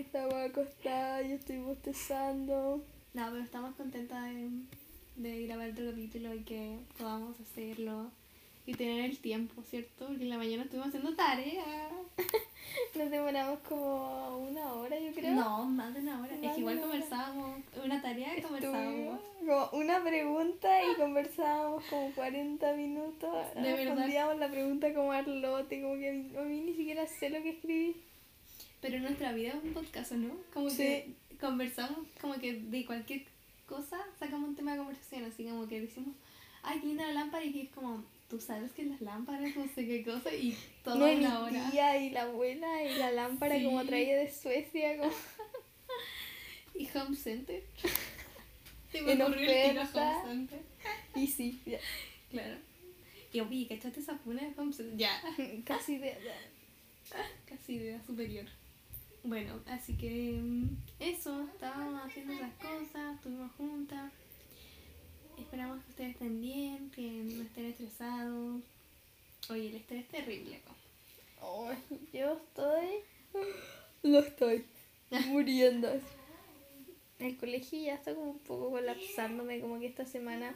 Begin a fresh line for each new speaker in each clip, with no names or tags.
que
estaba acostada y estoy bostezando.
No, pero estamos contentas de, de grabar otro capítulo y que podamos hacerlo y tener el tiempo, ¿cierto? Porque en la mañana estuvimos haciendo tarea.
Nos demoramos como una hora, yo creo.
No, más de una hora.
Más
es que igual conversábamos, una tarea y conversábamos.
Como una pregunta y conversábamos como 40 minutos.
De verdad.
Respondíamos la pregunta como arlote, como que a mí, a mí ni siquiera sé lo que escribí.
Pero nuestra vida es un podcast, ¿no? Como que conversamos, como que de cualquier cosa sacamos un tema de conversación, así como que decimos, ay, qué linda la lámpara, y que es como, tú sabes que las lámparas, no sé qué cosa, y toda
no, y mi
una hora.
tía y la abuela y la lámpara
Sí.
como traída de Suecia, como
Y Home Center. Se
En
me
oferta.
Home Center.
y sí, ya,
Claro. Y oye, ¿cachaste esa funa de Home Center? Ya.
casi de...
Casi idea superior. Bueno, así que mm, eso, estábamos haciendo esas cosas, estuvimos juntas. Esperamos que ustedes estén bien, que no estén estresados. Oye, el estrés es terrible.
Ay, yo estoy... No estoy muriendo. El colegio ya está como un poco colapsándome, como que esta semana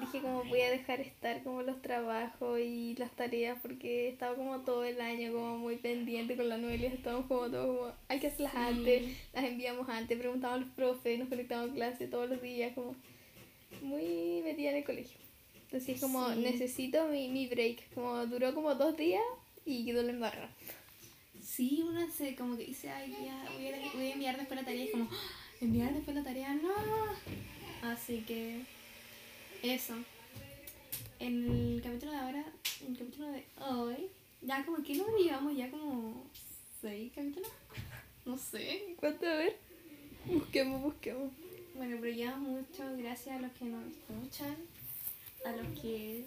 dije como voy a dejar estar como los trabajos y las tareas porque he estado como todo el año como muy pendiente con la Noelia, estamos como todo como hay que hacerlas
Sí.
antes, las enviamos antes, preguntamos a los profes, nos conectamos en clase todos los días, como muy metida en el colegio. Entonces como
Sí.
necesito mi, mi break, como duró como dos días y quedó la embarrada.
Sí, uno se como que dice, ay, ya, voy a, voy a enviar después la tarea y como, "Ah, enviar después la tarea, no. Así que, eso. En el capítulo de ahora, en el capítulo de hoy, ya como que nos llevamos ya como seis capítulos. No sé.
¿Cuánto a ver? Busquemos, busquemos.
Bueno, pero ya mucho gracias a los que nos escuchan, a los que...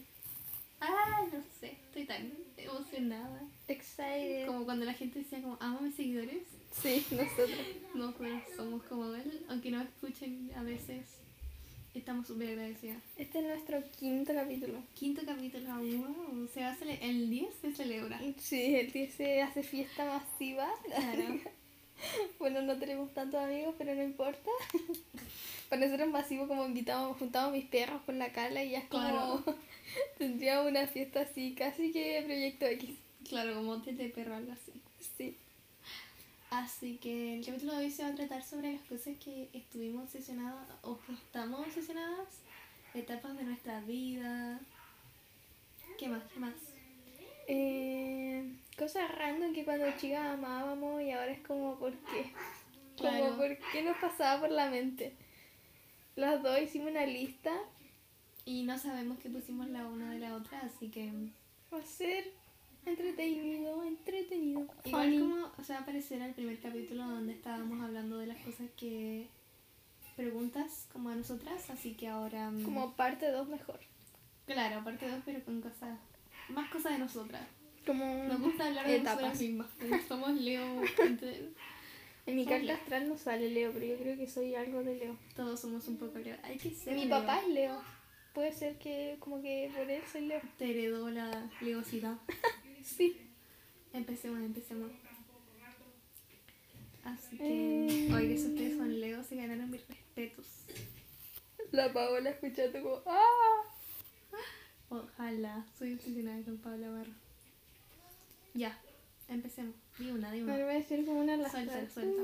Ah, no sé, estoy tan emocionada.
Excited.
Como cuando la gente decía como, amo a mis seguidores.
Sí, nosotros.
Nosotros somos como él, aunque no escuchen a veces. Estamos súper agradecidas.
Este es nuestro quinto capítulo.
Quinto capítulo, wow, se va a cele- el 10 se celebra.
Sí, el 10 se hace fiesta masiva.
Claro.
Bueno, no tenemos tantos amigos, pero no importa. Para nosotros es masivo como invitamos, juntamos mis perros con la cala y ya es como...
Claro.
Tendríamos una fiesta así, casi que Proyecto X.
Claro, como de perro, algo así.
Sí.
Así que el capítulo de hoy se va a tratar sobre las cosas que estuvimos obsesionadas o que estamos obsesionadas, etapas de nuestra vida. ¿Qué más? ¿Qué más?
Eh, cosas random que cuando chicas amábamos y ahora es como, ¿por qué? Como,
Claro.
¿por qué nos pasaba por la mente? Las dos hicimos una lista.
Y no sabemos qué pusimos la una de la otra, así que
Va a ser entretenido, entretenido.
igual
funny.
como se va a aparecer el primer capítulo donde estábamos hablando de las cosas que preguntas como a nosotras, así que ahora mm,
Como parte 2 mejor.
claro, aparte dos pero con cosas más cosas de nosotras.
Como
Nos gusta hablar de
etapas.
nosotras mismas. Somos Leo, entre-
En mi carta astral no sale Leo, pero yo creo que soy algo de Leo.
todos somos un poco Leo. Hay que ser
Mi
Leo.
papá es Leo. Puede ser que como que por él soy Leo.
te heredó la leosidad.
Sí.
Empecemos, empecemos. Así que,
Eh.
oiga, si ustedes son Leo, se ganaron mis respetos.
La Paola escuchando como ¡Ah!
Ojalá. Soy obsesionada con Pablo Barro. Ya, empecemos. Di una, di
Me
una.
voy a decir como una
Suelta, suelta.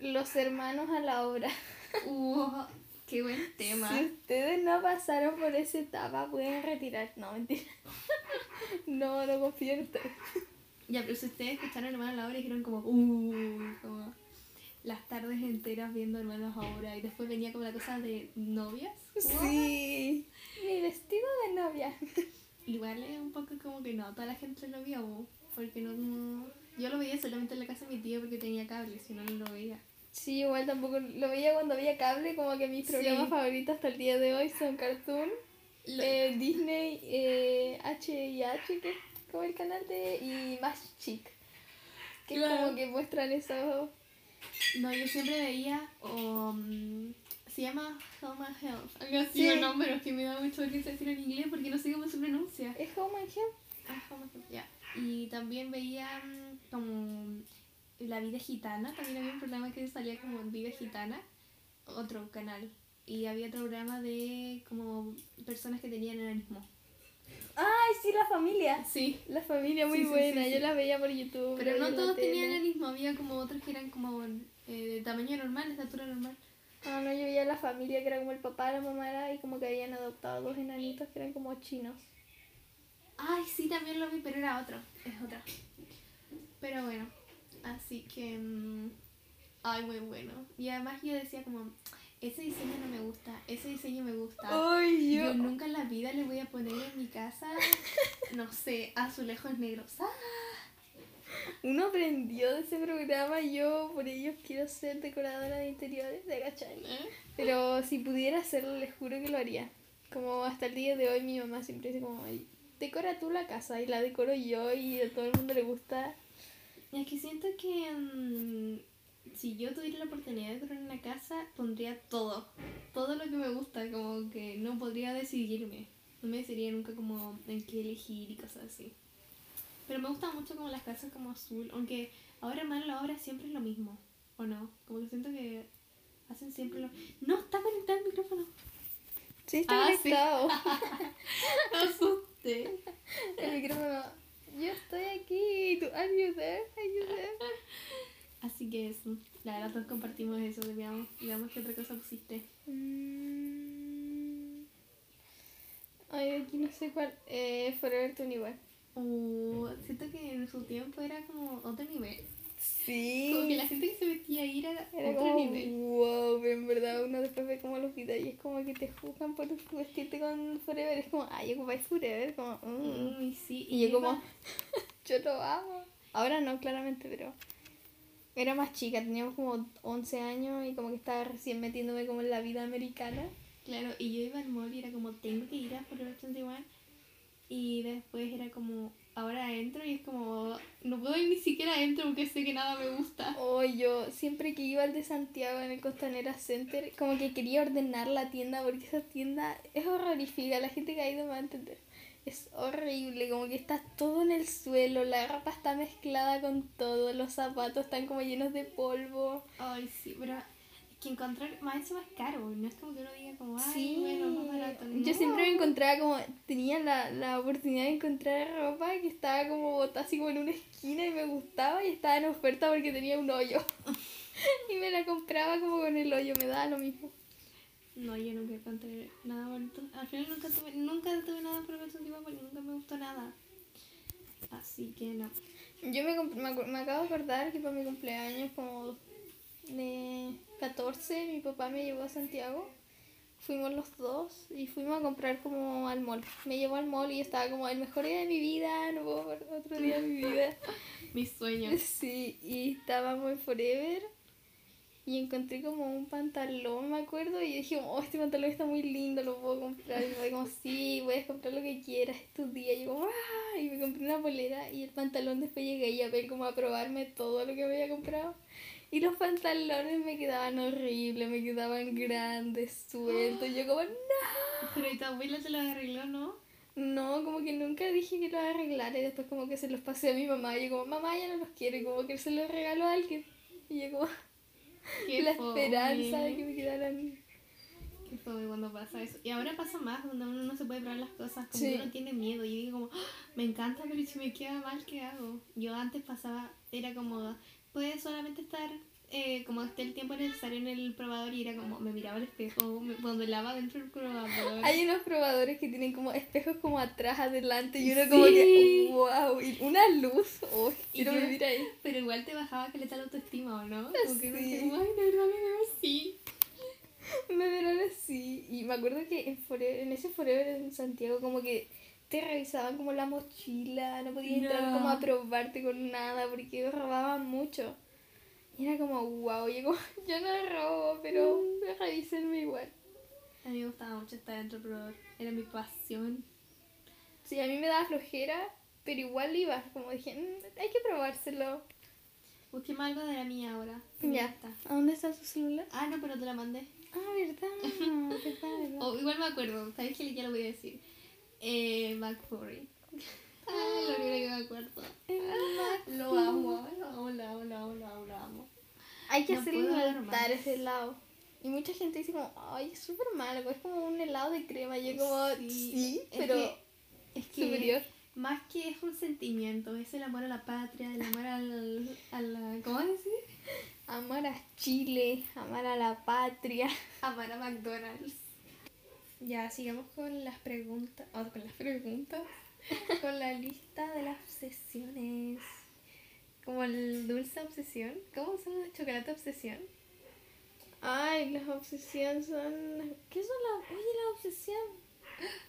Los hermanos a la obra.
Uh, qué buen tema.
Si ustedes no pasaron por esa etapa, pueden retirar. No, mentira. No, no confío en ustedes.
Ya, pero si ustedes escucharon Hermanos a la Obra, dijeron como, uh, como las tardes enteras viendo Hermanos ahora. Y después venía como la cosa de novias.
Sí. Mi vestido de novia.
Igual es un poco como que no, toda la gente lo vio, porque no, no- Yo lo veía solamente en la casa de mi tío porque tenía cable, si no, no lo veía.
Sí, igual tampoco lo veía cuando había cable, como que mis
Sí.
programas favoritos hasta el día de hoy son Cartoon,
Lo-
eh, Disney, eh, H&H, que es como el canal de... y Más Chic. Que es
Claro.
como que muestran eso...
No, yo siempre veía mm, Se llama Home and Health. Algo así
Sí.
el nombre, pero es que me da mucho risa decirlo en inglés porque no sé cómo se pronuncia.
¿Es Home and Health?
Ah, Home and Health, ya. Y también veía mm, como La Vida Gitana. También había un programa que salía como Vida Gitana. Otro canal. Y había otro programa de como personas que tenían enanismo.
¡Ay, sí, la familia!
Sí.
La familia muy
Sí, sí,
buena,
sí,
yo la veía por YouTube.
Pero no todos tenían enanismo. Había como otros que eran como eh, de tamaño normal, de estatura normal.
Ah, no, yo veía la familia que era como el papá, la mamá era, y como que habían adoptado dos enanitos que eran como chinos.
Ay, sí, también lo vi, pero era otro. Es otra. Pero bueno, así que. mm, ay, muy bueno. Y además yo decía como. Ese diseño no me gusta, ese diseño me gusta.
¡Ay,
Yo nunca en la vida le voy a poner en mi casa, no sé, azulejos negros. ¡Ah!
Uno aprendió de ese programa, yo por ello quiero ser decoradora de interiores de Agachai.
¿Eh?
Pero si pudiera hacerlo, les juro que lo haría. Como hasta el día de hoy mi mamá siempre dice como, "Ay, decora tú la casa y la decoro yo y a todo el mundo le gusta.
Y es que siento que mm, si yo tuviera la oportunidad de decorar una casa, pondría todo. Todo lo que me gusta, como que no podría decidirme. No me decidiría nunca como en qué elegir y cosas así. Pero me gusta mucho como las casas como azul, aunque ahora más la obra siempre es lo mismo, ¿o no? Como que siento que hacen siempre lo No, está conectado el micrófono.
Sí, está
Ah, sí.
conectado.
Me asusté.
El micrófono. Yo estoy aquí. ¿Tú, are you there? Are you there?
Así que eso, la verdad todos compartimos eso, digamos, digamos que otra cosa pusiste.
Mm. Ay, aquí no sé cuál. Eh, Forever 21.
O siento que en su tiempo era como otro nivel.
Sí.
Como que la gente que se vestía ahí era,
Era
otro
como,
nivel.
wow, pero en verdad uno después ve como los videos y es como que te juzgan por vestirte con Forever. Es como, ay, ocupáis Forever. Como, mm.
Uy, sí.
Y yo como, yo lo amo. Ahora no, claramente, pero era más chica, teníamos como 11 años y como que estaba recién metiéndome como en la vida americana.
Claro, y yo iba al mall y era como, tengo que ir a Forever 21. Y después era como, ahora entro y es como, no puedo ir ni siquiera adentro porque sé que nada me gusta.
O yo siempre que iba al de Santiago en el Costanera Center, como que quería ordenar la tienda porque esa tienda es horrorífica, la gente que ha ido me va a entender. Es horrible, como que está todo en el suelo, la ropa está mezclada con todo, los zapatos están como llenos de polvo.
Ay, sí, pero que encontrar más encima es caro. No es como que uno diga como, ay,
Sí,
bueno, más barato.
yo siempre me encontraba como, tenía la, la oportunidad de encontrar ropa que estaba como botada así como en una esquina y me gustaba y estaba en oferta porque tenía un hoyo. y me la compraba como con el hoyo, me daba lo mismo.
No, yo nunca encontré nada bonito. Al final nunca tuve, nunca tuve nada por el tipo porque nunca me gustó nada. Así que no.
Yo me, me, me acabo de acordar que para mi cumpleaños como de 14 mi papá me llevó a Santiago. Fuimos los dos y fuimos a comprar como al mall. Me llevó al mall y estaba como el mejor día de mi vida, no puedo ver otro día de mi vida.
Mis sueños.
Sí, y estábamos en Forever y encontré como un pantalón, me acuerdo, y dije, oh, este pantalón está muy lindo, lo puedo comprar. Y me como, sí, puedes comprar lo que quieras, es tu día. Y yo como, ah, y me compré una polera y el pantalón después llegué y a ver como a probarme todo lo que me había comprado. Y los pantalones me quedaban horribles, me quedaban grandes, sueltos. Yo como, no.
Pero y tu abuela te lo arregló, ¿no?
No, como que nunca dije que los arreglara y después como que se los pasé a mi mamá y yo como, mamá ya no los quiere, como que se los regaló a alguien. Y yo como,
Qué
la esperanza de que me quedaran...
Qué fome cuando pasa eso. Y ahora pasa más, donde uno no se puede probar las cosas, como
Sí.
que uno tiene miedo. Y digo como, "Ah, me encanta, pero si me queda mal, ¿qué hago? Yo antes pasaba, era como, puedes solamente estar eh, como esté el tiempo necesario en el probador y era como, me miraba al espejo, me pondelaba dentro del probador.
Hay unos probadores que tienen como espejos como atrás, adelante y uno como que, wow, y una luz, oh,
Y
quiero
yo-
vivir ahí.
Pero igual te bajaba que le tal autoestima, ¿o no? Como que
Sí.
decía como, ay, de verdad me veo así.
Me verán así. Y me acuerdo que en, Forever- en ese Forever en Santiago como que te revisaban como la mochila, no podías entrar como a probarte con nada porque robaban mucho. Y era como, wow, yo, como, yo no robo, pero revísenme igual.
A mí me gustaba mucho estar dentro del probador, era mi pasión.
Sí, a mí me daba flojera, pero igual iba. Como dije, "Mm, hay que probárselo.
Busquemos algo de la mía ahora.
Ya.
está.
¿A dónde está su celular?
Ah, no, pero te la mandé.
Ah, verdad, verdad, verdad.
O igual me acuerdo, ¿sabes que ya lo voy a decir? Eh, McFurry. Ah, lo único que me acuerdo. Lo amo, lo amo, lo amo, lo amo, lo amo, lo amo.
Hay que
No
hacer ese helado. Y mucha gente dice como, ay, es súper malo, es como un helado de crema. Yo como, sí,
es
pero
que- es que
superior.
más que es un sentimiento, es el amor a la patria, el amor al, a la... ¿Cómo decir?
Amar a Chile, amar a la patria.
Amar a McDonald's. Ya, sigamos con las preguntas. o con las preguntas. con la lista de las obsesiones. Como el dulce obsesión. ¿Cómo son las chocolate obsesión?
Ay, las obsesiones son... ¿Qué son las... Oye, la obsesión.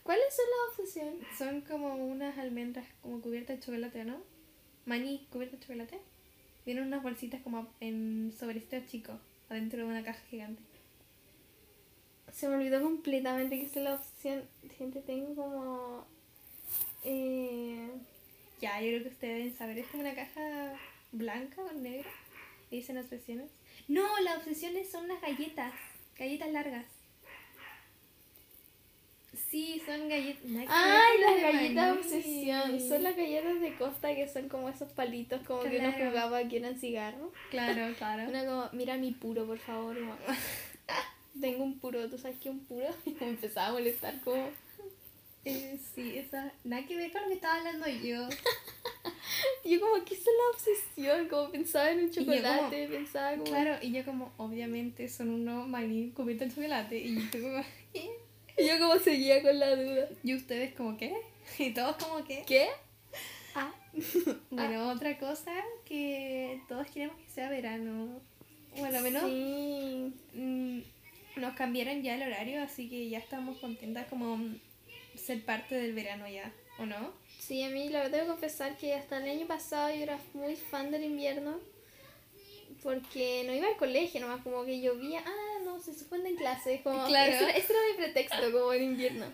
¿Cuáles son las obsesiones?
Son como unas almendras como cubiertas de chocolate, ¿no? Maní cubiertas de chocolate. Vienen unas bolsitas como en sobrecitos chicos, adentro de una caja gigante.
Se me olvidó completamente que es la obsesión. Gente, tengo como... Eh...
Ya, yo creo que ustedes deben saber. Es como una caja blanca o negra. Y dicen obsesiones. No, las obsesiones son las galletas. Galletas largas. Sí, son galletas.
Ay, las galletas obsesión. Son las galletas de Costa que son como esos palitos como que uno jugaba que eran cigarros.
Claro, claro.
Una como, mira mi puro, por favor. como, Tengo un puro, ¿tú sabes qué es un puro? Y me empezaba a molestar como...
Eh, sí, esa. Nada que ver con lo que estaba hablando yo.
Yo como, ¿qué es la obsesión? Como pensaba en un chocolate, pensaba como...
Claro, y yo como, obviamente son unos maní cubiertos en chocolate. Y yo como,
Y yo como seguía con la duda.
¿y ustedes como qué? Y todos como qué.
¿Qué? Ah.
Bueno, otra cosa que todos queremos que sea verano. Bueno, al menos
Sí.
mm, nos cambiaron ya el horario, así que ya estamos contentas como ser parte del verano ya, ¿o no?
Sí, a mí la verdad debo confesar que hasta el año pasado yo era muy fan del invierno porque no iba al colegio, nomás como que llovía, ah, no, se suspenden clases, como
Claro.
ese, era- mi pretexto como el invierno.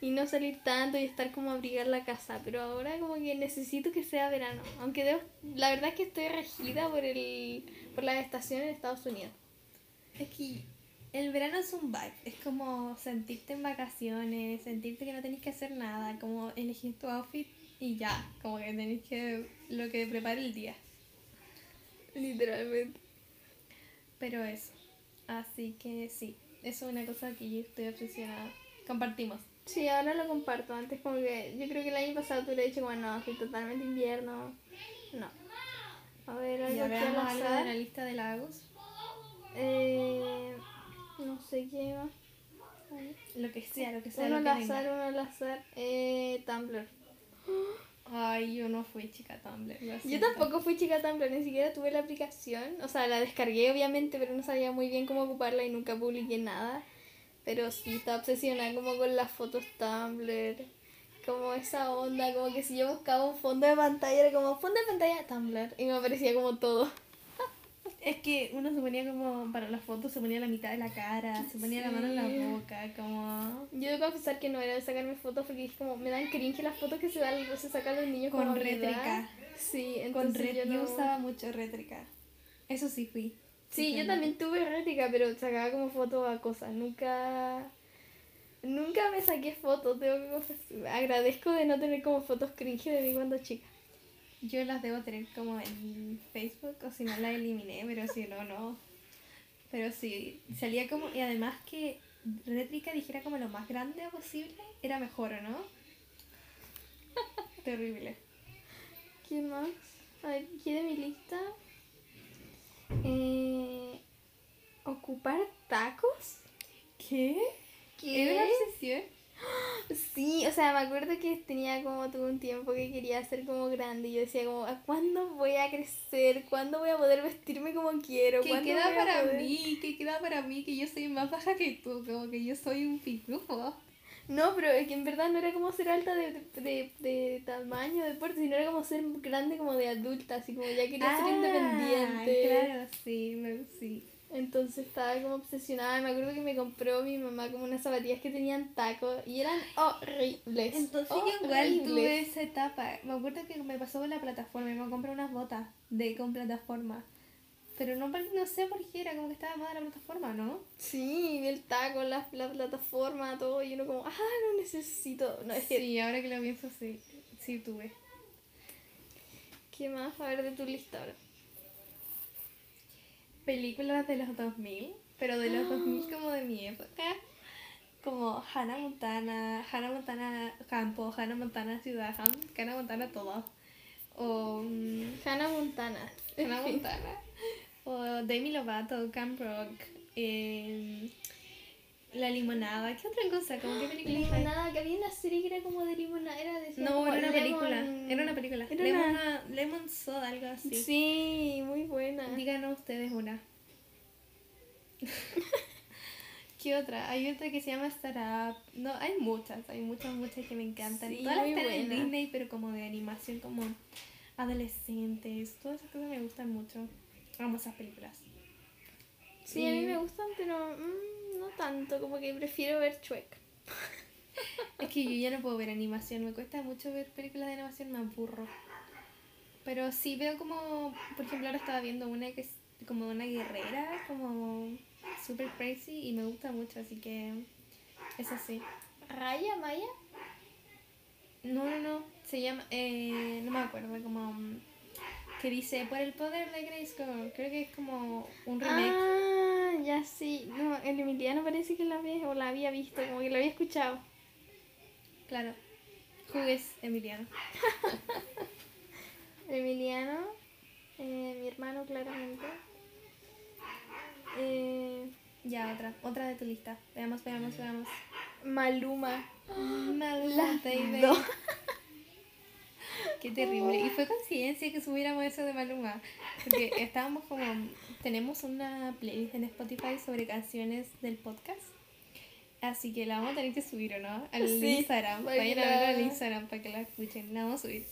Y no salir tanto y estar como a abrigar la casa, pero ahora como que necesito que sea verano, aunque debo, la verdad es que estoy regida por el por las estaciones en Estados Unidos.
Es que el verano es un vibe, es como sentirte en vacaciones, sentirte que no tenés que hacer nada, como elegir tu outfit y ya, como que tenés que lo que prepare el día.
Literalmente.
Pero eso, así que sí, eso es una cosa que yo estoy obsesionada. Compartimos.
Sí, ahora lo comparto. Antes como que yo creo que el año pasado tú le he dicho como no, soy totalmente invierno. No. A ver, algo
Ya
al
algo de la lista de lagos.
Eh, no sé qué más.
Lo que sea, lo que sea.
Uno al azar, uno al azar. Eh, Tumblr.
Ay, yo no fui chica Tumblr.
Yo tampoco fui chica Tumblr, ni siquiera tuve la aplicación. O sea, la descargué obviamente, pero no sabía muy bien cómo ocuparla y nunca publiqué nada. Pero sí, estaba obsesionada como con las fotos Tumblr. Como esa onda, como que si yo buscaba un fondo de pantalla, era como fondo de pantalla Tumblr. Y me aparecía como todo.
Es que uno se ponía como, para las fotos, se ponía la mitad de la cara, se ponía la mano en la boca, como...
Yo debo confesar que no era de sacarme fotos porque es como, me dan cringe las fotos que se, dan, se sacan los niños
Con
como
rétrica.
Sí, entonces yo
yo,
no...
usaba mucho rétrica. Eso sí fui.
Sí, yo también tuve réplica, pero sacaba como fotos a cosas. Nunca. Nunca me saqué fotos, tengo que confesar. Agradezco de no tener como fotos cringe de mí cuando chica.
Yo las debo tener como en Facebook, o si no las eliminé, pero si no, no. Pero sí, salía como... Y además que rétrica dijera como lo más grande posible, era mejor, ¿o no? Terrible.
¿Qué más? A ver, ¿qué de mi lista? Eh, ¿Ocupar tacos?
¿Qué? ¿Era una obsesión?
Sí, o sea, me acuerdo que tenía como tuve un tiempo que quería ser como grande y yo decía como, ¿a cuándo voy a crecer? ¿Cuándo voy a poder vestirme como quiero? ¿Cuándo
queda para
poder-?"
mí, que queda para mí, que yo soy más baja que tú, como que yo soy un pitufo.
No, pero es que en verdad no era como ser alta de, de, de tamaño, de porte, sino era como ser grande como de adulta, así como ya quería ser independiente.
Ah, Claro, sí, me, sí.
Entonces estaba como obsesionada. Me acuerdo que me compró mi mamá como unas zapatillas que tenían tacos y eran horribles.
Entonces yo igual tuve esa etapa. Me acuerdo que me pasó con la plataforma, me compré unas botas de con plataforma. Pero no, no sé por qué era como que estaba de moda la plataforma, ¿no?
Sí, vi el taco, la, la plataforma, todo, y uno como, ah, no necesito. No, es que,
Sí, ahora que lo pienso, sí, sí tuve.
¿qué más? A ver de tu lista ahora.
Películas de los 2000, pero de los 2000 como de mi época. Como Hannah Montana, Hannah Montana Campo, Hannah Montana Ciudad, Han- Hannah Montana todo. O mm,
Hannah Montana.
Hannah Montana. O Demi Lovato, Camp Rock. em, la limonada. ¿Qué otra cosa? ¿Cómo qué película?
Limonada, que había una serie que era como de limonada, era de
No, era una película. Era una película.
Era
Lemon,
una-
Lemon Soda, algo así.
Sí, muy buena.
Díganos ustedes una. ¿Qué otra? Hay otra que se llama Startup. No, hay muchas, hay muchas, muchas que me encantan.
Sí,
Todas están en. Disney, pero como de animación, como adolescentes. Todas esas cosas me gustan mucho. Amo esas películas.
Sí, a mí me gustan, pero mm, no tanto, como que prefiero ver Shrek.
Es que yo ya no puedo ver animación, me cuesta mucho ver películas de animación, me aburro. Pero sí veo como, por ejemplo, ahora estaba viendo una que es como una guerrera, como super crazy y me gusta mucho, así que es así.
Raya, Maya.
No, no, no, se llama, eh, no me acuerdo, como que dice por el poder de Grayskull, creo que es como un remake.
Ah, ya sí. No, el Emiliano parece que la había, o la había visto, como que lo había escuchado.
Claro, jugues Emiliano.
Emiliano, eh, mi hermano claramente. Eh,
Ya, otra, otra de tu lista. Veamos, veamos, veamos.
Maluma.
Maluma, baby. Qué terrible. Y fue coincidencia que subiéramos eso de Maluma. Porque estábamos como. Tenemos una playlist en Spotify sobre canciones del podcast. Así que la vamos a tener que subir, ¿o no? Al
Sí,
Instagram. Vayan a verlo al Instagram para que la escuchen. La vamos a subir.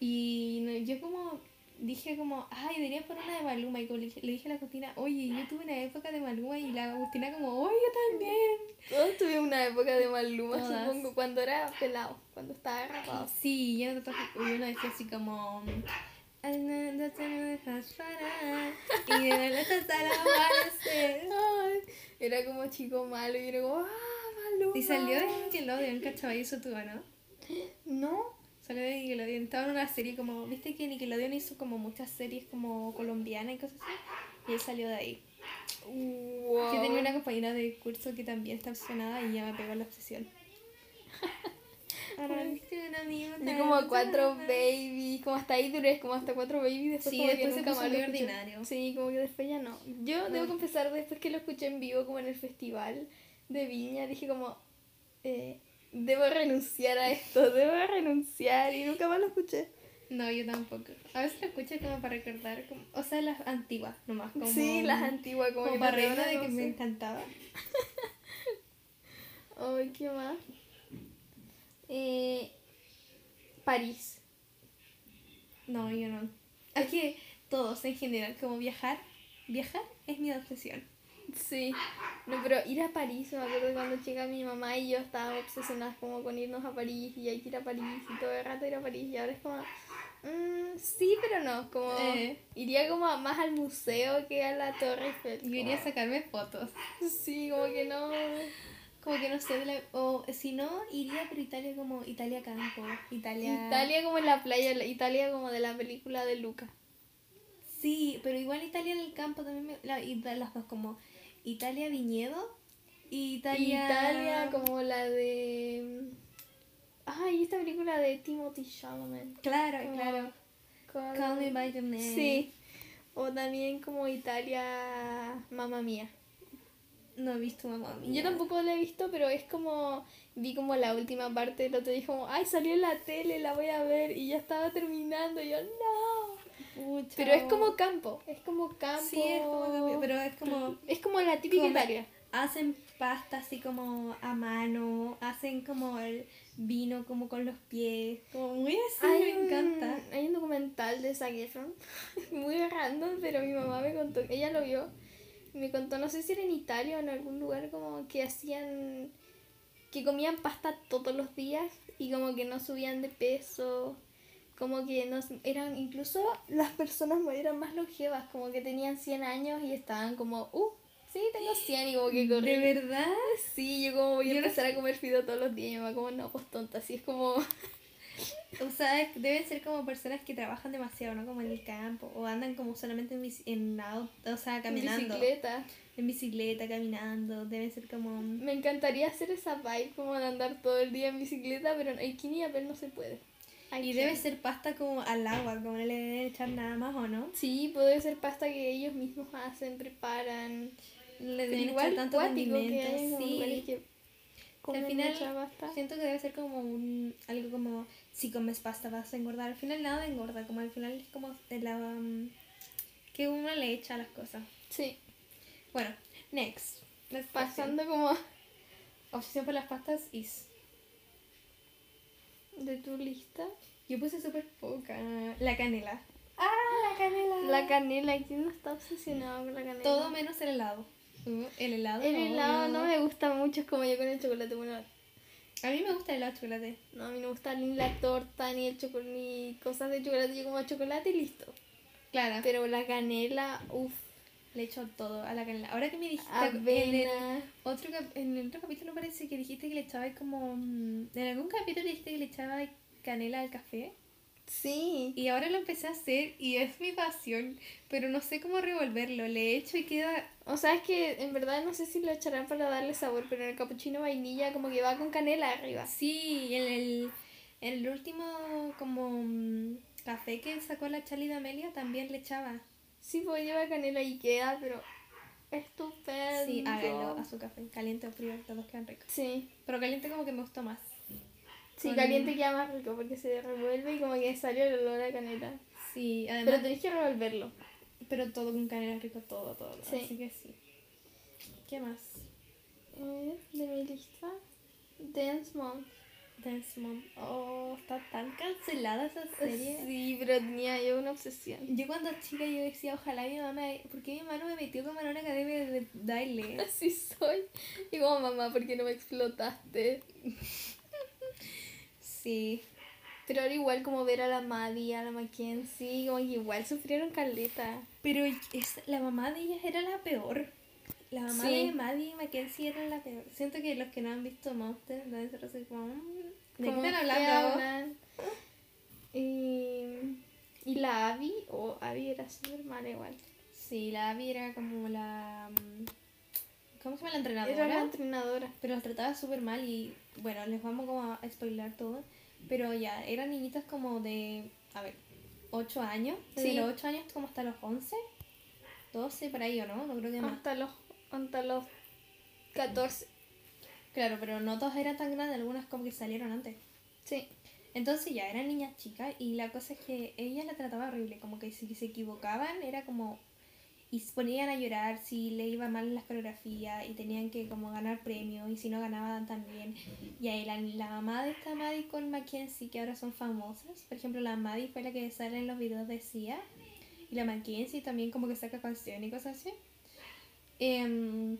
Y yo como dije como, ay, debería poner una de Maluma. Y como le, dije- le dije a la Agustina, oye, yo tuve una época de Maluma. Y la Agustina como, oye, yo también.
Todos tuvimos una época de Maluma,
Todas.
supongo, cuando era pelado, cuando estaba rapado.
Sí, yo no uno decía así como "Ay, no, no te me dejas parar y de la
era como chico malo y era como, ah, Maluma.
Y salió de Nickelodeon, ¿cachai? Eso tuvo, ¿no?
¿No?
Salió de Nickelodeon, estaba en una serie como, viste que Nickelodeon hizo como muchas series como colombianas y cosas así. Y él salió de ahí.
Wow.
Yo tenía una compañera de curso que también está obsesionada y ya me pegó la obsesión. Tan
como cuatro babies, como hasta ahí duré, como hasta cuatro babies, después
Sí,
como que
después se
nunca
puso muy
escuché.
ordinario.
Sí, como que después ya no. Yo debo
Bueno.
confesar, después que lo escuché en vivo, como en el festival de Viña, dije como, eh, debo renunciar a esto, debo renunciar, y nunca más lo escuché.
No, yo tampoco. A veces lo escucho como para recordar, como, o sea, las antiguas nomás. Como,
sí, las antiguas, como,
Como, para reírme de que
no
me
sé.
encantaba.
Ay, ¿qué más? Eh, París.
No, yo no. Es que todos en general, como viajar, viajar es mi obsesión.
Sí, no, pero ir a París, me acuerdo cuando chica mi mamá y yo estábamos obsesionadas como con irnos a París y hay que ir a París y todo el rato ir a París y ahora es como, mm, sí, pero no, como
Eh.
iría como más al museo que a la Torre Eiffel.
Yo iría a sacarme fotos.
Sí, como que no.
Como que no sé, la- o si no, iría por Italia como Italia Campo. Italia.
Italia como en la playa, la- Italia como de la película de Luca.
Sí, pero igual Italia en el campo también me. La, y las dos, como Italia Viñedo Italia.
Italia como la de... Ay, esta película de Timothy Chalamet.
Claro,
Como-
claro.
con-
Call me by your name.
Sí. O también como Italia, mamá mía.
No he visto mamá mía.
Yo tampoco la he visto, pero es como. Vi como la última parte, el otro día como, ay, salió en la tele, la voy a ver. Y ya estaba terminando. Y yo, no.
Pucha.
Pero es como campo. Es como campo.
Sí, es como. Pero es como.
Es como la típica
Como-
Italia.
Hacen pasta así como a mano, hacen como el vino como con los pies, como muy así,
Hay
me
un-
encanta.
Hay un documental de Zac Efron, muy random, pero mi mamá me contó, ella lo vio, me contó, no sé si era en Italia o en algún lugar como que hacían, que comían pasta todos los días y como que no subían de peso, como que nos eran incluso las personas eran más longevas, como que tenían 100 años y estaban como, uh, sí, tengo 100 y como que corrí.
¿De verdad?
Sí, yo como voy a
Yo no
empezar a comer fideo todos los días y mi mamá como, no, pues tonta, así es como...
O sea, deben ser como personas que trabajan demasiado, ¿no? Como en el campo. O andan como solamente en, en auto, o sea, caminando.
bicicleta.
En bicicleta, caminando. Deben ser como...
Me encantaría hacer esa vibe como de andar todo el día en bicicleta, pero en Aikini pero no se puede.
Y debe ser pasta como al agua, como no le deben echar nada más, ¿o no?
Sí, puede ser pasta que ellos mismos hacen, preparan.
Le deben
igual
echar tanto
cuático que hay
Sí.
que comen
final,
pasta.
Siento que debe ser como un... Algo como... Si comes pasta vas a engordar. Al final nada engorda. Como al final es como de la... um, que uno le echa a las cosas.
Sí,
Bueno, next. Next
pasando como
Obsesión por las pastas is...
de tu lista.
Yo puse súper poca. La canela. ¡Ah, la canela!
La canela, ¿quién no está obsesionado con la canela?
Todo menos el helado. Uh, el helado
El
no,
helado no me gusta mucho, es como yo con el chocolate. Bueno,
A mí me gusta el helado de chocolate.
no, a mí no me gusta ni la torta, ni el chocolate, ni cosas de chocolate. Yo como chocolate y listo.
Claro.
Pero la canela, uff,
Le echo todo a la canela. Ahora que me dijiste en el, otro, en el otro capítulo parece que dijiste que le echabas como... mm, En algún capítulo dijiste que le echabas canela al café.
Sí.
Y ahora lo empecé a hacer y es mi pasión. Pero no sé cómo revolverlo. Le echo y queda...
O sea, es que en verdad no sé si lo echarán para darle sabor, pero en el cappuccino vainilla como que va con canela arriba.
Sí, en el, en el último como mm, café que sacó la Charlie de Amelia también le echaba.
Sí, pues lleva canela y queda, pero estupendo.
Sí, hágalo a su café. Caliente o frío, los dos quedan ricos.
Sí,
Pero caliente como que me gustó más.
sí,
Con-
caliente queda más rico porque se revuelve y como que salió el olor a canela.
Sí,
Pero
además...
tenés que revolverlo.
Pero, todo con canela es rico, todo, todo.
Sí.
Así que sí. ¿Qué más?
Eh, de mi lista, Dance Mom.
Dance Mom. Oh, está tan cancelada esa serie.
Sí, pero tenía yo una obsesión.
Yo cuando chica yo decía, ojalá mi mamá... ¿Por qué mi mamá no me metió como en una academia de baile?
Así soy. Y como mamá, ¿por qué no me explotaste?
Sí.
Pero ahora igual como ver a la Maddie, a la Mackenzie, como que igual sufrieron caleta.
Pero es, la mamá de ellas era la peor. La mamá
Sí.
de Maddie y Mackenzie era la peor. Siento que los que no han visto Monster deben ser así como... ¿De qué
Como
están hablando?
hablan. Y, y la Abby, o Abby era súper mala igual.
Sí, la Abby era como la... mm, ¿Cómo se llama la entrenadora?
Era la entrenadora.
Pero las trataba súper mal y bueno, les vamos como a spoiler todo. Pero ya, eran niñitas como de, a ver, 8 años. Desde
Sí.
los 8 años como hasta los 11. 12 para ahí, ¿o no? No creo que más.
Hasta los, hasta los 14.
Claro, pero no todas eran tan grandes, algunas como que salieron antes.
Sí.
Entonces ya eran niñas chicas y la cosa es que ella la trataba horrible, como que si se equivocaban era como... Y se ponían a llorar si le iba mal en las coreografías y tenían que como ganar premios y si no ganaban también. Y ahí la, la mamá de esta Maddie con Mackenzie, que ahora son famosas, por ejemplo la Maddie fue la que sale en los videos de Sia y la Mackenzie también como que saca canciones y cosas así. Em,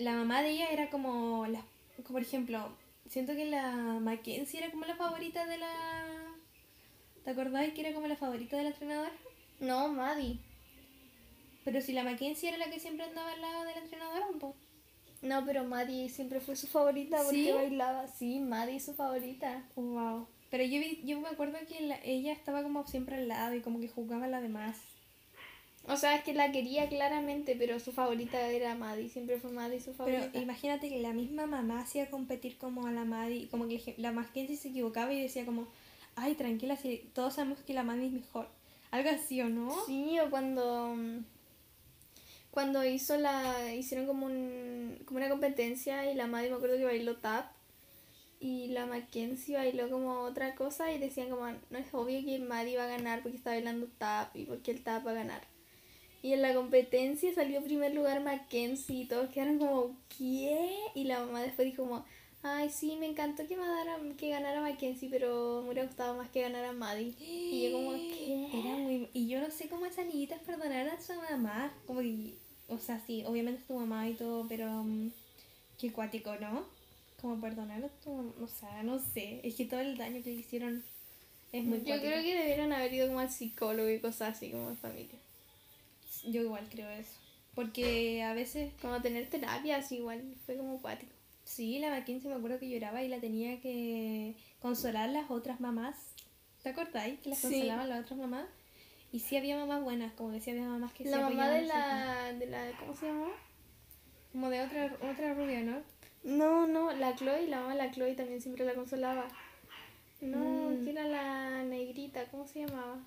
la mamá de ella era como, la, como por ejemplo, siento que la Mackenzie era como la favorita de la... ¿Te acordás que era como la favorita de la entrenadora?
No, Maddie.
Pero si la Mackenzie era la que siempre andaba al lado de la entrenadora, pues.
No, pero Maddie siempre fue su favorita porque
¿Sí?
bailaba. Sí, Maddie es su favorita.
Wow. Pero yo, vi, yo me acuerdo que la- ella estaba como siempre al lado y como que jugaba a la demás.
O sea, es que la quería claramente, pero su favorita era Maddie. Siempre fue Maddie su
Pero
favorita.
imagínate que la misma mamá hacía competir como a la Maddie, como que la Mackenzie se equivocaba y decía como, ay, tranquila, si todos sabemos que la Maddie es mejor. Algo así, ¿o no?
Sí, o cuando cuando hizo la hicieron como un como una competencia y la Maddie me acuerdo que bailó tap y la Mackenzie bailó como otra cosa y decían como no es obvio que Maddie va a ganar porque está bailando tap y porque el tap va a ganar. Y en la competencia salió en primer lugar Mackenzie y todos quedaron como ¿qué? Y la mamá después dijo como Ay, sí, me encantó que, mandara, que ganara Mackenzie, pero me hubiera gustado más que ganara Maddie. Y yo como, ¿qué?
Era muy... Y yo no sé cómo esas niñitas perdonaron a su mamá. Como que... O sea, sí, obviamente es tu mamá y todo, pero... mm, qué cuático, ¿no? Como perdonar a tu mamá. O sea, no sé. Es que todo el daño que le hicieron Es muy
Yo
cuático.
creo que debieron haber ido como al psicólogo y cosas así como en familia.
Yo igual creo eso. Porque a veces,
Como tener terapias igual, fue como acuático.
sí, la Mackenzie me acuerdo que lloraba y la tenía que consolar las otras mamás. ¿Te acordáis? Que las
Sí.
consolaban las otras mamás. Y sí había mamás buenas, como que sí había mamás que
La
se
mamá
apoyaban
de la, de la. ¿Cómo se llama?
hijos. Como de otra, otra rubia, ¿no?
No, no, la Chloe, la mamá de la Chloe también siempre la consolaba. No,
Mm.
que era la negrita, ¿cómo se llamaba?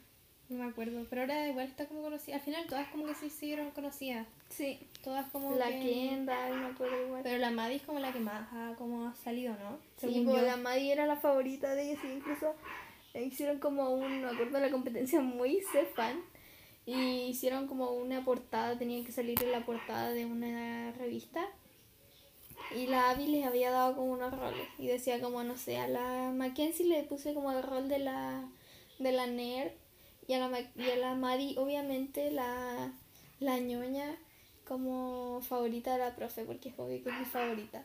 No me acuerdo. Pero ahora igual está como conocida. Al final todas como que se hicieron conocidas.
Sí.
Todas como
La
que...
Kendall, me acuerdo igual.
Pero la Maddie es como la que más ha, como ha salido, ¿no?
Sí,
Según
pues
yo.
la Maddie era la favorita de ellos y incluso hicieron como un, me acuerdo de la competencia muy fan y hicieron como una portada, tenían que salir en la portada de una revista y la Abby les había dado como unos roles y decía como, no sé, a la Mackenzie le puse como el rol de la, de la nerd y a la, Ma- y a la Maddie obviamente la, la ñoña como favorita de la profe porque es obvio que es mi favorita.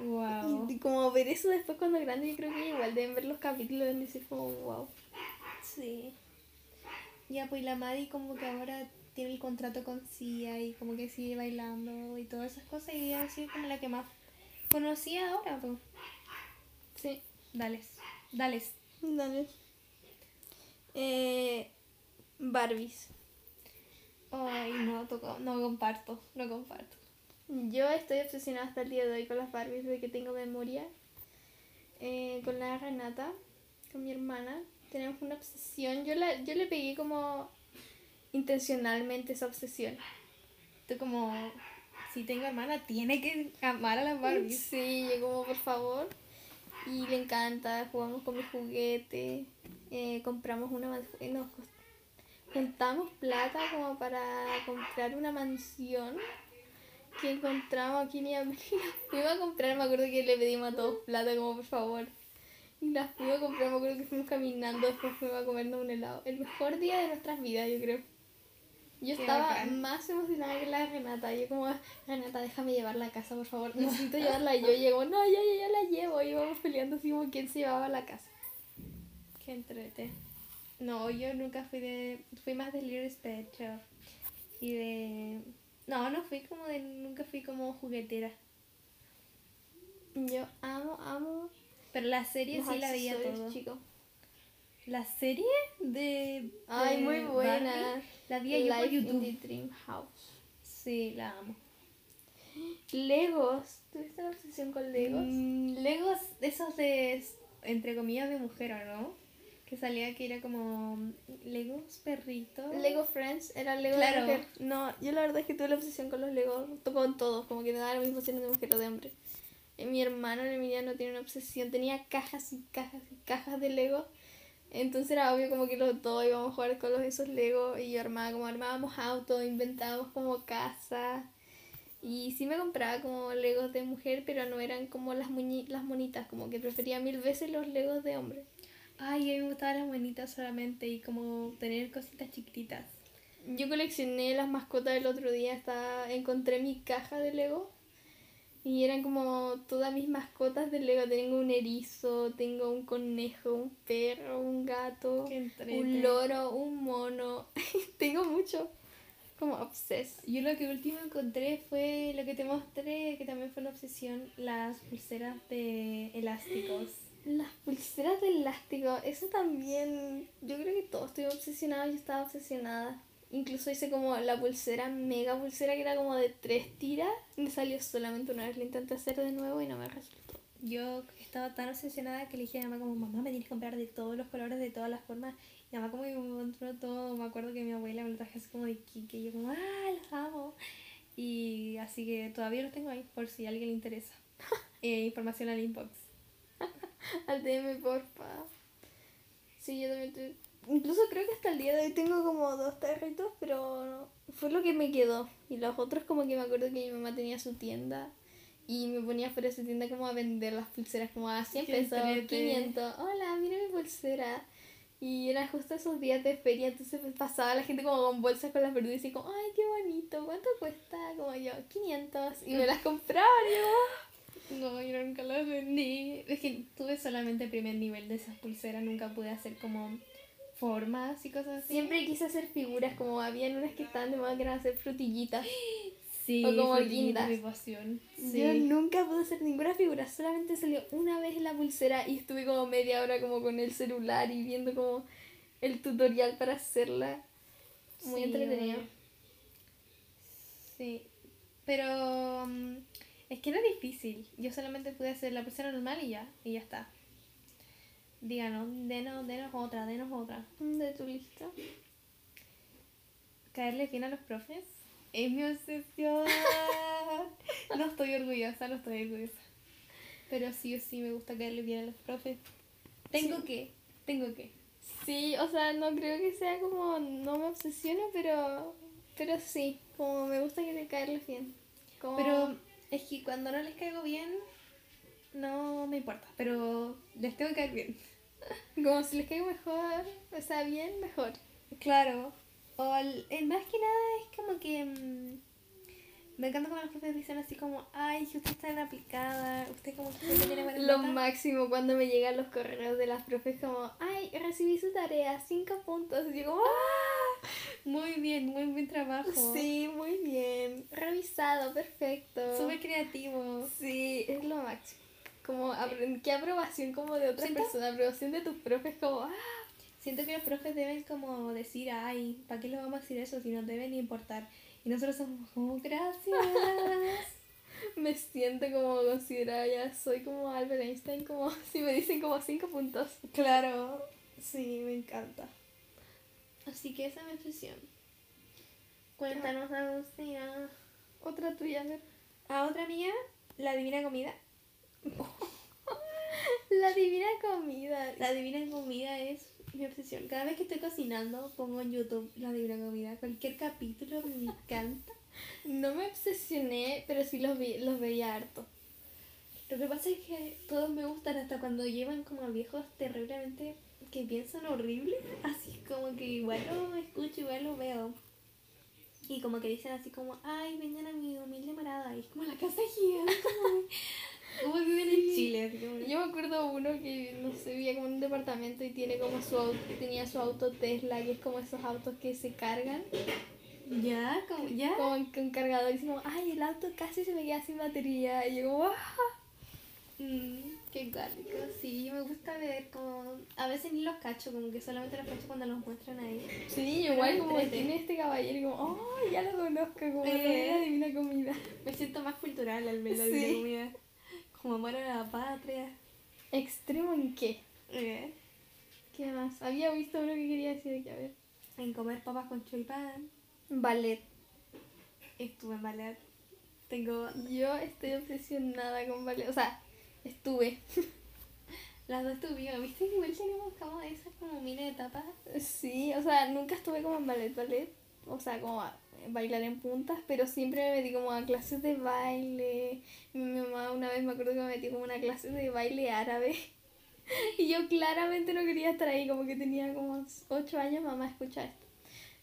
Wow.
Y como ver eso después cuando grande, yo creo que igual deben ver los capítulos y decir como, wow.
Sí. Ya, pues la Maddie como que ahora tiene el contrato con Sia y como que sigue bailando y todas esas cosas y debe ser como la que más conocía ahora, pues.
Sí.
Dales. Dales.
Dale. Eh, Barbies.
Ay, no, toco, no comparto, no comparto.
Yo estoy obsesionada hasta el día de hoy con las Barbies desde que tengo memoria. Eh, con la Renata, con mi hermana. Tenemos una obsesión. Yo, la, yo le pegué como intencionalmente esa obsesión.
Tú como, si tengo hermana, tiene que amar a las Barbies.
Sí, yo como por favor. Y le encanta, jugamos con mi juguete, eh, compramos una man- eh, nos juntamos plata como para comprar una mansión que encontramos aquí en Iamel. Fuimos a comprar, me acuerdo que le pedimos a todos plata como por favor. Y las fuimos a comprar, me acuerdo que fuimos caminando, después fuimos a comernos un helado. El mejor día de nuestras vidas, yo creo. Yo
Qué
estaba
bacán.
más emocionada que la Renata. Yo como, Renata, déjame llevarla a casa, por favor. Necesito llevarla. Y yo llego, no, ya, ya, ya la llevo. Y íbamos peleando así como quién se llevaba a la casa.
Qué entrete. No, yo nunca fui de. Fui más de Little Pet Shop. Y de. No, no fui como de. Nunca fui como juguetera.
Yo amo, amo.
Pero la serie
los
sí la veía todo.
chicos.
La serie de.
Ay, muy buena.
Barbie, La vi yo por
in
YouTube.
the Dream House.
Sí, la amo.
Legos. ¿Tuviste una obsesión con Legos?
Mm, Legos, esos de. Entre comillas, de mujer, ¿o no? Que salía que era como. Legos perritos.
Lego Friends era Lego
Claro.
de mujer. No, yo la verdad es que tuve la obsesión con los Legos, con todos, como que me daba la misma obsesión de mujer o de hombre. Eh, mi hermano, el Emiliano, tiene una obsesión, tenía cajas y cajas y cajas de Lego. Entonces era obvio como que los dos íbamos a jugar con los esos Lego y yo armaba como armábamos autos, inventábamos como casa. Y sí me compraba como Legos de mujer, pero no eran como las las monitas, como que prefería mil veces los Legos de hombre.
Ay, a mí me gustaban las bonitas solamente y como tener cositas chiquititas.
Yo coleccioné las mascotas el otro día, estaba, encontré mi caja de Lego y eran como todas mis mascotas de Lego. Tengo un erizo, tengo un conejo, un perro, un gato, un loro, un mono. tengo mucho. Como obses.
Yo lo que último encontré fue lo que te mostré, que también fue una obsesión, las pulseras de elásticos.
Las pulseras de elástico, eso también, yo creo que todos estuvimos obsesionados, yo estaba obsesionada. Incluso hice como la pulsera, mega pulsera que era como de tres tiras. Me salió solamente una vez, lo intenté hacer de nuevo y no me resultó.
Yo estaba tan obsesionada que le dije a mi mamá como, mamá, me tienes que comprar de todos los colores, de todas las formas. Y mamá como que me encontró todo, me acuerdo que mi abuela me lo traje así como de Kike, y yo como, ah, los amo. Y así que todavía los tengo ahí, por si a alguien le interesa. Eh, información al inbox.
Al DM, porfa. Sí, yo también tuve- Incluso creo que hasta el día de hoy tengo como dos tarritos, pero no- fue lo que me quedó. Y los otros como que me acuerdo que mi mamá tenía su tienda y me ponía fuera de su tienda como a vender las pulseras como a 100
Qué
pesos,
entrete.
500. Hola, mira mi pulsera. Y era justo esos días de feria, entonces pasaba la gente como con bolsas con las verduras y como, ay, qué bonito, ¿cuánto cuesta? Como yo, 500. Y me las compraban y yo, No, yo nunca las vendí.
Es que tuve solamente el primer nivel de esas pulseras, nunca pude hacer como formas y cosas así.
Siempre quise hacer figuras, como habían unas que estaban de moda que eran hacer frutillitas.
Sí,
O como guindas.
mi pasión.
Yo
Sí.
nunca pude hacer ninguna figura, solamente salió una vez la pulsera y estuve como media hora como con el celular y viendo como el tutorial para hacerla. Muy
Sí,
entretenido.
Sí, pero mm, es que era difícil. Yo solamente pude hacer la pulsera normal y ya, y ya está. Díganos, denos, denos otra, denos otra.
De tu lista.
Caerle bien a los profes es mi obsesión. no estoy orgullosa, no estoy orgullosa. Pero sí o sí me gusta caerle bien a los profes. Tengo
Sí.
que, tengo que.
Sí, o sea, no creo que sea como, no me obsesione, pero, pero sí, como me gusta que le caerles bien. Como-
Pero es que cuando no les caigo bien, no me importa. Pero les tengo que caer bien.
como si les caigo mejor, o sea, bien, mejor.
Claro. O al- eh, más que nada es como que mm, me encanta cuando los profes dicen así como, ay, que usted está en aplicada, usted como que tiene buena
Lo
nota".
máximo cuando me llegan los correos de las profes como, ay, recibí su tarea, cinco puntos. Y yo como, ¡ah!
Muy bien, muy buen trabajo.
Sí, muy bien. Revisado, perfecto.
Súper creativo.
Sí, es lo máximo. Como, qué aprobación como de otras
¿Siento?
personas, aprobación de tus profes como, ah,
Siento que los profes deben como decir, ay, ¿para qué les vamos a decir eso si no deben importar? Y nosotros somos como, gracias.
me siento como considerada ya, soy como Albert Einstein, como si me dicen como cinco puntos.
claro, sí, me encanta. Así que esa es mi obsesión. Cuéntanos, Agustina.
Otra tuya, a ver.
A otra mía, la divina comida.
La divina comida.
La divina comida es mi obsesión. Cada vez que estoy cocinando, pongo en YouTube la divina comida. Cualquier capítulo me encanta.
No me obsesioné, pero sí los, vi, los veía harto.
Lo que pasa es que todos me gustan hasta cuando llevan como viejos terriblemente que piensan horrible. Así como que igual lo escucho, igual lo veo. Y como que dicen así como, ay, vengan a mi humilde morada. Y es como la casa gigante. Como, viven en Chile. Así como,
Yo me acuerdo uno que, no sé, vivía como en un departamento y tiene como su auto, tenía su auto Tesla, que es como esos autos que se cargan,
ya, como, ya.
como en- con cargador, y como, ay, el auto casi se me queda sin batería, y yo como, ¡ah!
Mm, qué cálico, sí, me gusta ver como... A veces ni los cacho, como que solamente los cacho cuando los muestran ahí.
Sí,
Pero
igual como tiene este caballero, como, oh, ya lo conozco, como
Eh.
la divina comida.
Me siento más cultural al ver la
Sí.
Divina comida. Como amor a la patria.
¿Extremo en qué?
Eh,
¿Qué más? Había visto uno que quería decir aquí, a ver.
en comer papas con choripán.
Ballet.
Estuve en ballet. Tengo
Yo estoy obsesionada con ballet, o sea, estuve.
las dos estuvimos. ¿Viste? Igual tenemos como esas como mini etapas.
Sí, o sea, nunca estuve como en ballet, ballet, o sea, como a bailar en puntas, pero siempre me metí como a clases de baile. Mi mamá una vez me acuerdo que me metí como a una clase de baile árabe. Y yo claramente no quería estar ahí, como que tenía como 8 años, mamá, escucha esto.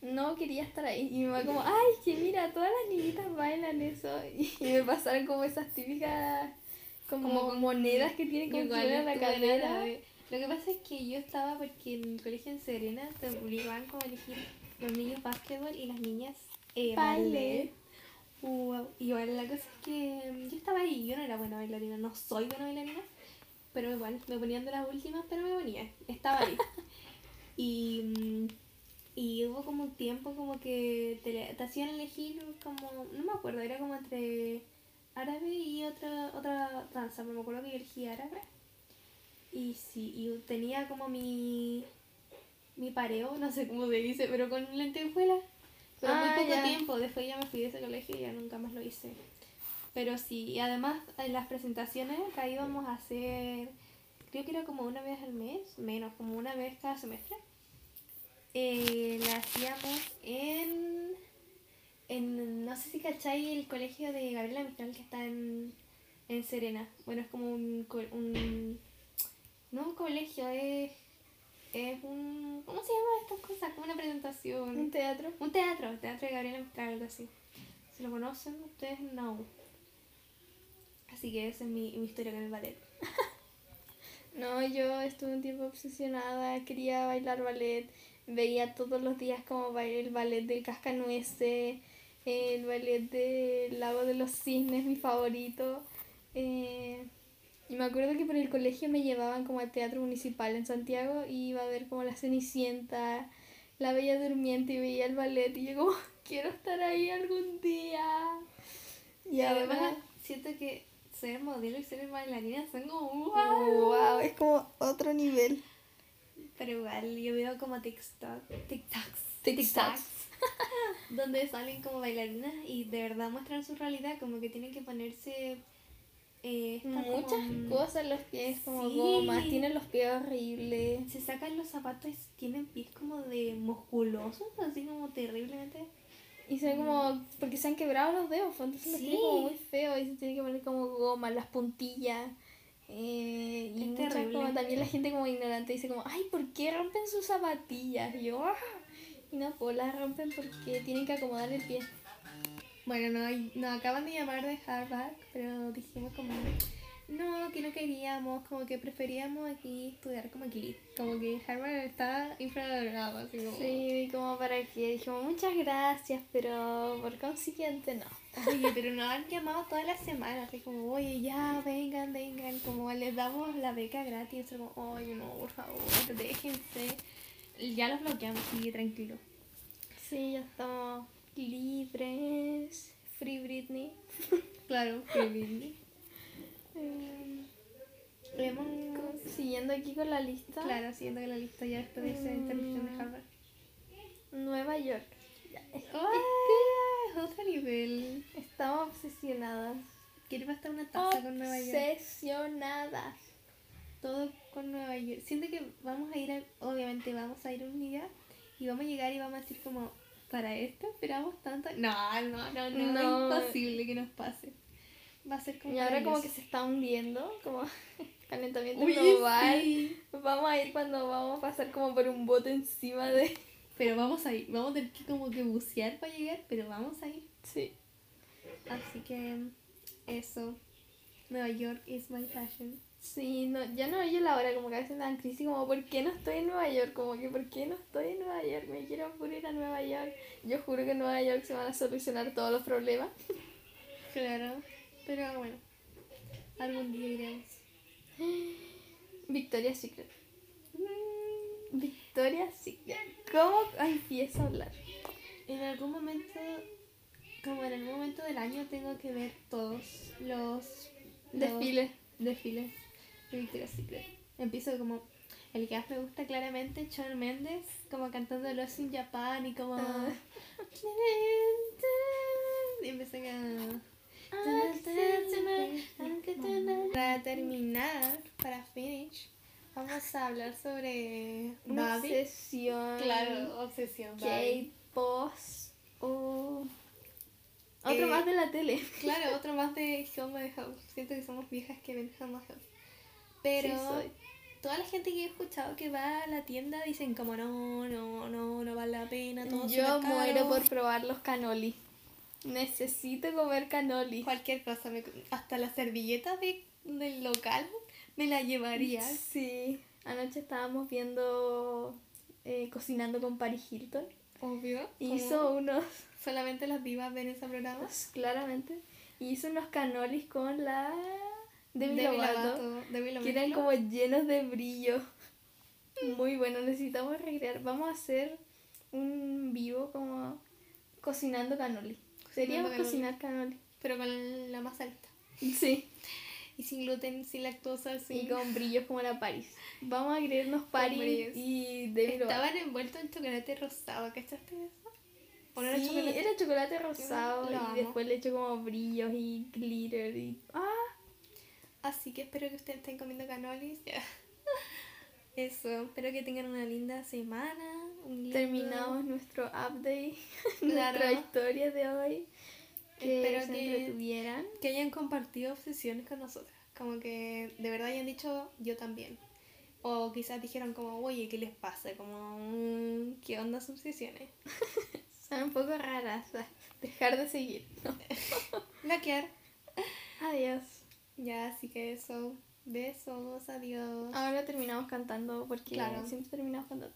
No quería estar ahí. Y mi mamá como, ay, que mira, todas las niñitas bailan eso. Y, me pasaron como esas típicas, como,
Como con-
monedas que tienen como
igual
en la cadera.
Lo que pasa es que yo estaba porque en el colegio en Serena te obligaban como a elegir los niños básquetbol y las niñas eh,
Baile.
Wow. Y igual la cosa es que mm, yo estaba ahí, yo no era buena bailarina, no soy buena bailarina, pero igual me ponían de las últimas, pero me ponía, estaba ahí. y, mm, y hubo como un tiempo como que te, te hacían elegir como, no me acuerdo, era como entre árabe y otra otra danza, pero me acuerdo que yo elegí árabe. Y sí, y tenía como mi mi pareo, no sé cómo se dice, pero con lentejuela. Pero
Ah,
muy poco
ya.
tiempo, después ya me fui de ese colegio y ya nunca más lo hice. Pero sí, y además en las presentaciones acá íbamos a hacer, creo que era como una vez al mes, menos, como una vez cada semestre. Eh, la hacíamos en, en, no sé si cacháis el colegio de Gabriela Mistral que está en, en Serena. Bueno, es como un, co- un no un colegio, es, es un, ¿cómo se llama estas cosas? Como una presentación.
Un teatro.
Un teatro, teatro de Gabriela Mistral, algo así. Si lo conocen, ustedes no. Así que esa es mi, mi historia con el ballet.
No, yo estuve un tiempo obsesionada, quería bailar ballet, veía todos los días como el ballet del cascanueces, el ballet del lago de los cisnes, mi favorito. Eh, y me acuerdo que por el colegio me llevaban como al teatro municipal en Santiago y iba a ver como la Cenicienta, la Bella Durmiente y veía el ballet y yo como, quiero estar ahí algún día.
Y además siento que ser modelo y ser bailarina son como
wow. wow, es como otro nivel.
Pero igual, yo veo como TikTok, TikToks,
TikToks,
donde salen como bailarinas y de verdad muestran su realidad, como que tienen que ponerse eh,
muchas
como-
cosas en los pies como
Sí.
gomas, tienen los pies horribles.
Se sacan los zapatos y tienen pies como de musculosos, así como terriblemente.
Y se ve como, porque se han quebrado los dedos, pues, entonces los
Sí.
tiene como muy feo y se tiene que poner como goma, las puntillas. Eh, y muchas como también la gente como ignorante dice como, ay, ¿por qué rompen sus zapatillas? Y yo, "Ah". Y no, pues las rompen porque tienen que acomodar el pie.
Bueno, no, nos acaban de llamar de Harvard, pero dijimos como, no, que no queríamos, como que preferíamos aquí estudiar como aquí. Como que Harvard está infravalorado, así como...
Sí, como para que dijimos muchas gracias, pero por consiguiente no.
Oye, pero nos han llamado todas las semanas, así como, oye, ya, vengan, vengan, como les damos la beca gratis, como, oye, no, por favor, déjense. Ya los bloqueamos, sigue tranquilo.
Sí, ya estamos libres. Free Britney.
Claro, Britney.
Eh,
Hemos,
Siguiendo aquí con la lista.
claro, siguiendo con la lista ya después de esa interrupción de Harvard.
Nueva York. Ya, es-.
Otro nivel.
Estamos obsesionadas.
Quiero pasar una taza con Nueva York.
Obsesionadas.
Todo con Nueva York. Siento que vamos a ir, a- obviamente vamos a ir un día y vamos a llegar y vamos a decir como, para esto esperamos tanto. No, no, no, no,
No.
es imposible que nos pase. Va a ser como...
Y ahora como que se está hundiendo, como calentamiento global.
sí.
Vamos a ir cuando vamos a pasar como por un bote encima de...
Pero vamos a ir, vamos a tener que como que bucear para llegar, pero vamos a ir.
Sí.
Así que eso. Nueva York is my passion.
Sí, no, ya no oye la hora, como que a veces me dan crisis, como ¿por qué no estoy en Nueva York? Como que ¿por qué no estoy en Nueva York? Me quiero ir a Nueva York. Yo juro que en Nueva York se van a solucionar todos los problemas.
Claro. Pero bueno. Algún día iremos.
Victoria's Secret. Victoria's Secret. ¿Cómo empiezo a hablar?
En algún momento, como en algún momento del año, tengo que ver todos los los
Desfile.
desfiles de Victoria's Secret. Empiezo como el que más me gusta claramente, Shawn Mendes, como cantando Lost in Japan y como.
Ah.
Y empecé a. Para terminar, para finish, vamos a hablar sobre
Una obsesión.
Claro, obsesión. Barbie.
K-Boss. o Otro
Eh,
más de la tele.
Claro, otro más de Home and House. Siento que somos viejas que ven Home and House. Pero
Sí, soy.
toda la gente que he escuchado que va a la tienda dicen como no, no, no, no vale la pena. Todo
Yo
súper caro".
muero por probar los cannoli. Necesito comer cannoli.
cualquier cosa. me- hasta la servilleta de, del local me la llevaría.
Sí. Anoche estábamos viendo eh, Cocinando con Paris Hilton.
Obvio.
Hizo unos,
Solamente las divas ven ese programa.
claramente, hizo unos canolis con la Demi
Demi
Lovato,
Lovato, Demi
que eran
Lovato.
como llenos de brillo. Muy bueno, necesitamos recrear. Vamos a hacer un vivo como cocinando canoli. Seríamos cocinar canoli.
Pero con la masa alta.
Sí.
Y sin gluten, sin lactosa, sin...
Y con brillos como la Paris. Vamos a creernos Paris y Demi Lovato.
Estaban envueltos en chocolate rosado, ¿cachaste eso? ¿O no era chocolate?
era chocolate rosado y después le echo como brillos y glitter y... ¡Ah!
Así que espero que ustedes estén comiendo canolis. Eso, espero que tengan una linda semana. Un lindo-
Terminamos nuestro update,
Claro.
nuestra historia de hoy. Que
Espero
se
que-
entretuvieran.
Que hayan compartido obsesiones con nosotras. Como que de verdad hayan dicho yo también. O quizás dijeron como, oye, ¿qué les pasa? Como, mm, ¿qué onda sus obsesiones?
Son un poco raras. Dejar de seguir. ¿no?
Laquear.
Adiós.
Ya, así que eso. Besos, adiós.
Ahora terminamos cantando porque siempre terminamos cantando.